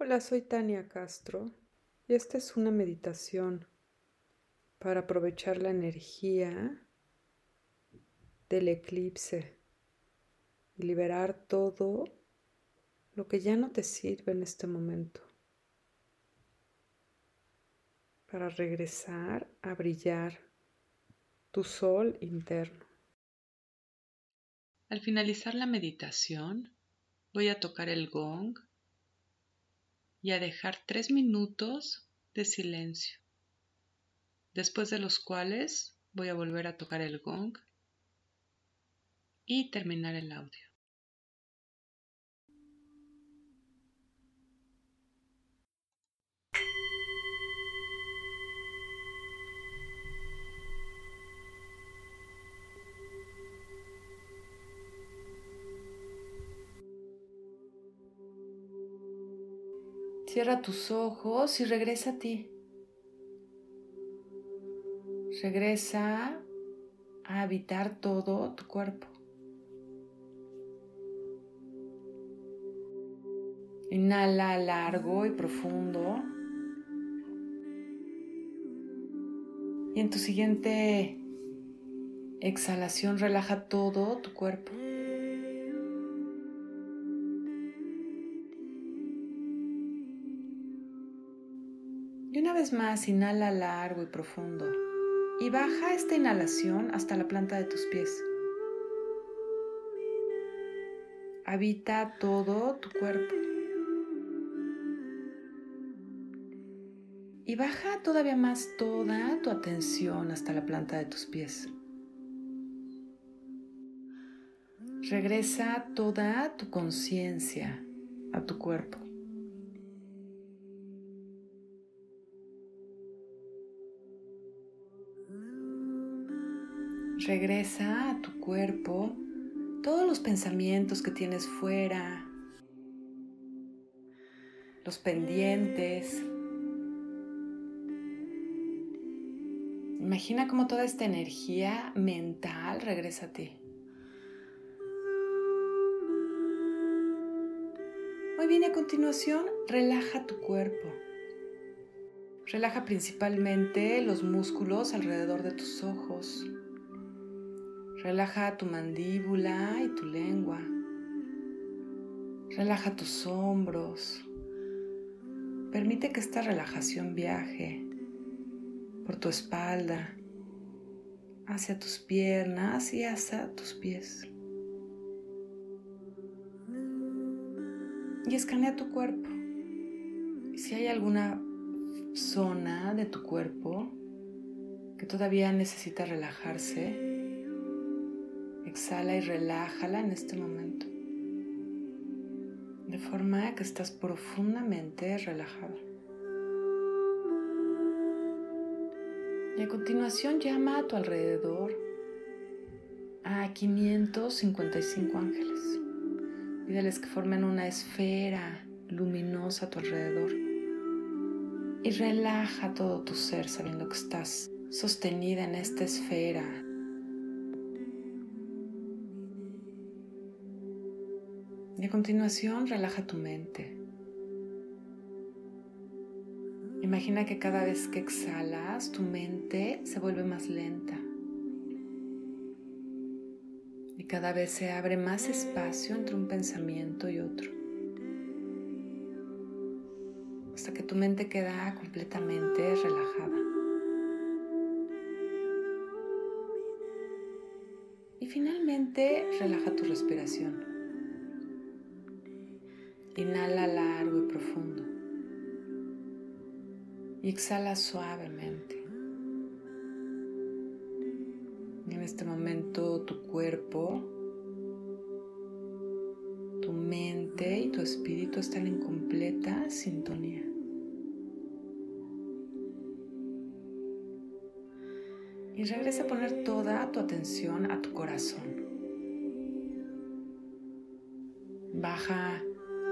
Hola, soy Tania Castro y esta es una meditación para aprovechar la energía del eclipse y liberar todo lo que ya no te sirve en este momento para regresar a brillar tu sol interno. Al finalizar la meditación, voy a tocar el gong y a dejar tres minutos de silencio, después de los cuales voy a volver a tocar el gong y terminar el audio. Cierra tus ojos y regresa a ti. Regresa a habitar todo tu cuerpo. Inhala largo y profundo. Y en tu siguiente exhalación relaja todo tu cuerpo. Y una vez más, inhala largo y profundo. Y baja esta inhalación hasta la planta de tus pies. Habita todo tu cuerpo. Y baja todavía más toda tu atención hasta la planta de tus pies. Regresa toda tu conciencia a tu cuerpo. Regresa a tu cuerpo todos los pensamientos que tienes fuera, los pendientes. Imagina cómo toda esta energía mental regresa a ti. Muy bien, a continuación relaja tu cuerpo. Relaja principalmente los músculos alrededor de tus ojos. Relaja tu mandíbula y tu lengua. Relaja tus hombros. Permite que esta relajación viaje por tu espalda, hacia tus piernas y hacia tus pies. Y escanea tu cuerpo. Si hay alguna zona de tu cuerpo que todavía necesita relajarse, Exhala y relájala en este momento. De forma que estás profundamente relajada. Y a continuación llama a tu alrededor a 555 ángeles. Pídeles que formen una esfera luminosa a tu alrededor. Y relaja todo tu ser sabiendo que estás sostenida en esta esfera Y a continuación relaja tu mente. Imagina que cada vez que exhalas, tu mente se vuelve más lenta. Y cada vez se abre más espacio entre un pensamiento y otro. Hasta que tu mente queda completamente relajada. Y finalmente relaja tu respiración. Inhala largo y profundo. Y exhala suavemente. En este momento tu cuerpo, tu mente y tu espíritu están en completa sintonía. Y regresa a poner toda tu atención a tu corazón. Baja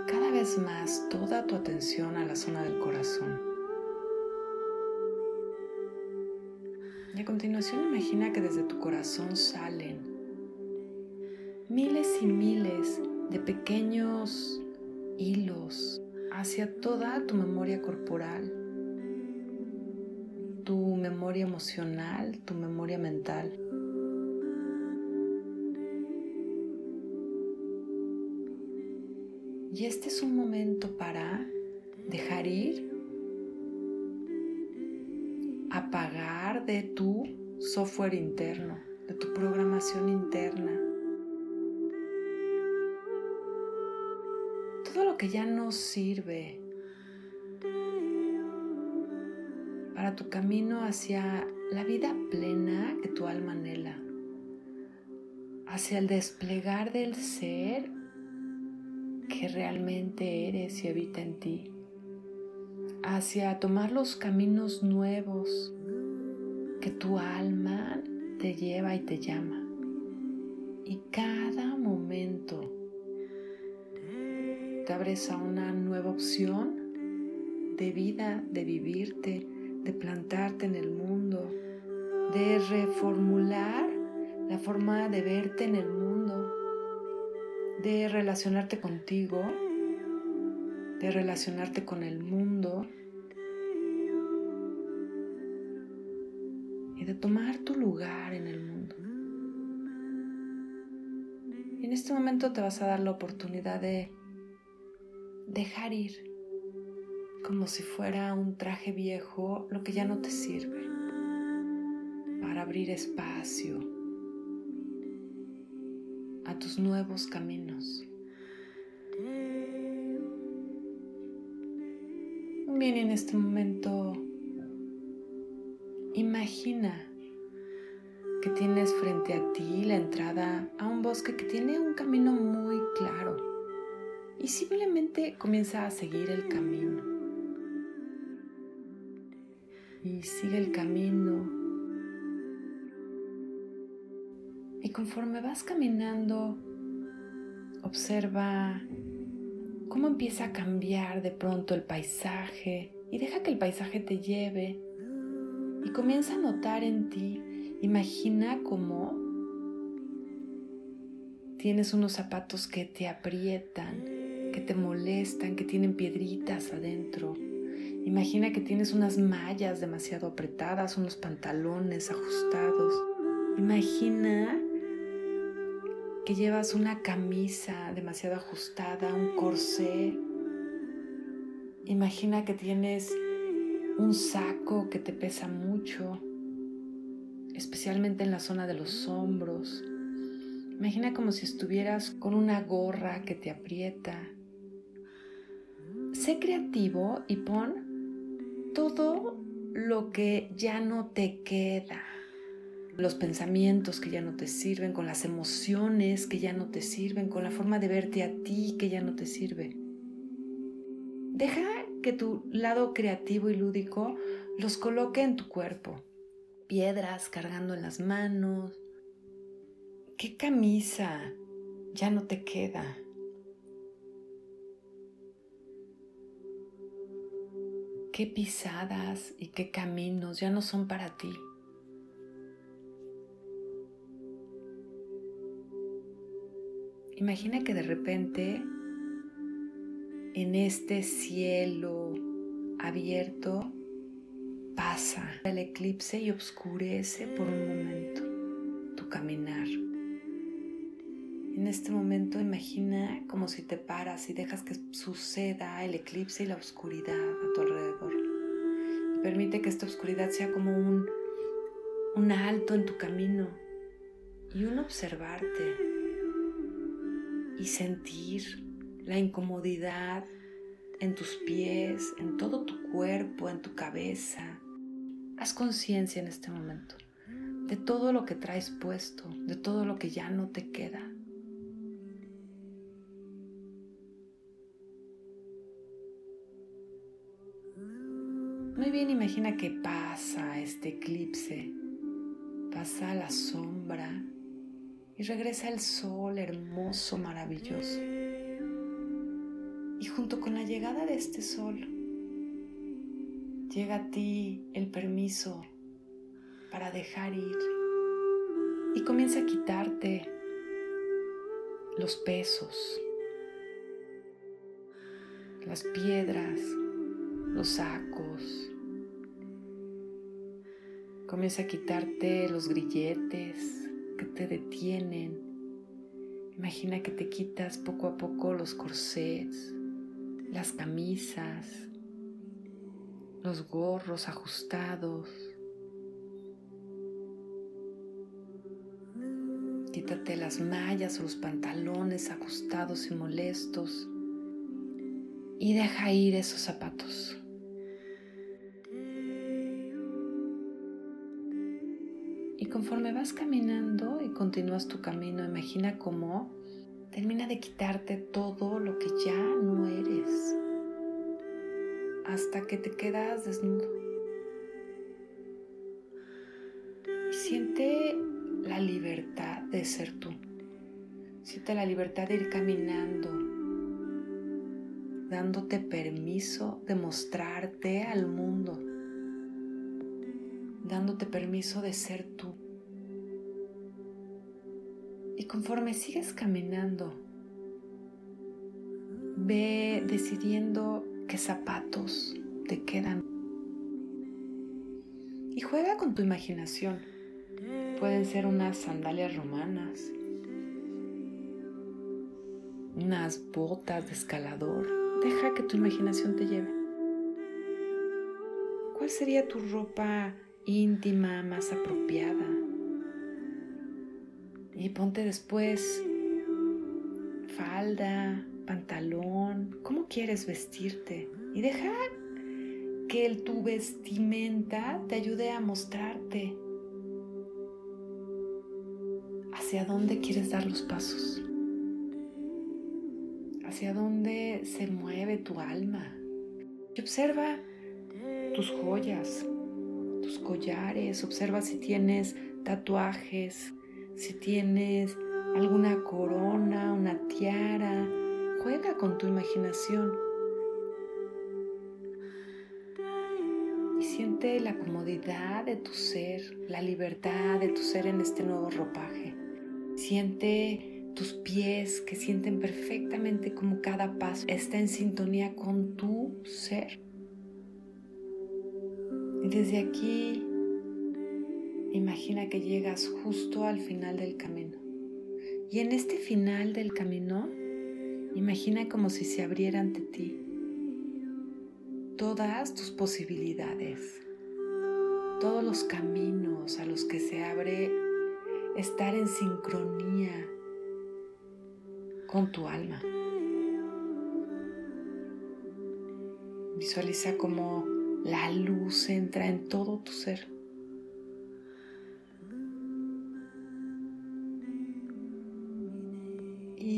cada vez más toda tu atención a la zona del corazón. Y a continuación imagina que desde tu corazón salen miles y miles de pequeños hilos, hacia toda tu memoria corporal, tu memoria emocional, tu memoria mental. Y este es un momento para dejar ir, apagar de tu software interno, de tu programación interna. Todo lo que ya no sirve para tu camino hacia la vida plena que tu alma anhela, hacia el desplegar del ser que realmente eres y habita en ti, hacia tomar los caminos nuevos que tu alma te lleva y te llama. Y cada momento te abres a una nueva opción de vida, de vivirte, de plantarte en el mundo, de reformular la forma de verte en el mundo de relacionarte contigo, de relacionarte con el mundo y de tomar tu lugar en el mundo. en este momento te vas a dar la oportunidad de dejar ir como si fuera un traje viejo lo que ya no te sirve para abrir espacio nuevos caminos. Bien, en este momento imagina que tienes frente a ti la entrada a un bosque que tiene un camino muy claro y simplemente comienza a seguir el camino. Y sigue el camino Y conforme vas caminando, observa cómo empieza a cambiar de pronto el paisaje y deja que el paisaje te lleve y comienza a notar en ti, imagina cómo tienes unos zapatos que te aprietan, que te molestan, que tienen piedritas adentro. Imagina que tienes unas mallas demasiado apretadas, unos pantalones ajustados. Imagina que llevas una camisa demasiado ajustada, un corsé. Imagina que tienes un saco que te pesa mucho, especialmente en la zona de los hombros. Imagina como si estuvieras con una gorra que te aprieta. Sé creativo y pon todo lo que ya no te queda los pensamientos que ya no te sirven, con las emociones que ya no te sirven, con la forma de verte a ti que ya no te sirve. Deja que tu lado creativo y lúdico los coloque en tu cuerpo. Piedras cargando en las manos. ¿Qué camisa ya no te queda? ¿Qué pisadas y qué caminos ya no son para ti? Imagina que de repente en este cielo abierto pasa el eclipse y oscurece por un momento tu caminar. En este momento imagina como si te paras y dejas que suceda el eclipse y la oscuridad a tu alrededor. Permite que esta oscuridad sea como un, un alto en tu camino y un observarte y sentir la incomodidad en tus pies, en todo tu cuerpo, en tu cabeza. Haz conciencia en este momento de todo lo que traes puesto, de todo lo que ya no te queda. Muy bien, imagina que pasa este eclipse, pasa la sombra y regresa el sol hermoso, maravilloso. Y junto con la llegada de este sol, llega a ti el permiso para dejar ir y comienza a quitarte los pesos, las piedras, los sacos. Comienza a quitarte los grilletes que te detienen. Imagina que te quitas poco a poco los corsets, las camisas, los gorros ajustados. Quítate las mallas o los pantalones ajustados y molestos y deja ir esos zapatos. Conforme vas caminando y continúas tu camino, imagina cómo termina de quitarte todo lo que ya no eres hasta que te quedas desnudo. Y siente la libertad de ser tú. Siente la libertad de ir caminando, dándote permiso de mostrarte al mundo, dándote permiso de ser tú. Y conforme sigues caminando, ve decidiendo qué zapatos te quedan. Y juega con tu imaginación. Pueden ser unas sandalias romanas, unas botas de escalador. Deja que tu imaginación te lleve. ¿Cuál sería tu ropa íntima más apropiada? Y ponte después falda, pantalón, cómo quieres vestirte y deja que el, tu vestimenta te ayude a mostrarte hacia dónde quieres dar los pasos, hacia dónde se mueve tu alma. Y observa tus joyas, tus collares, observa si tienes tatuajes, si tienes alguna corona, una tiara, Juega con tu imaginación y siente la comodidad de tu ser, la libertad de tu ser en este nuevo ropaje. Siente tus pies que sienten perfectamente como cada paso está en sintonía con tu ser. Y desde aquí, imagina que llegas justo al final del camino. Y en este final del camino, Imagina como si se abriera ante ti todas tus posibilidades, todos los caminos a los que se abre estar en sincronía con tu alma. Visualiza como la luz entra en todo tu ser.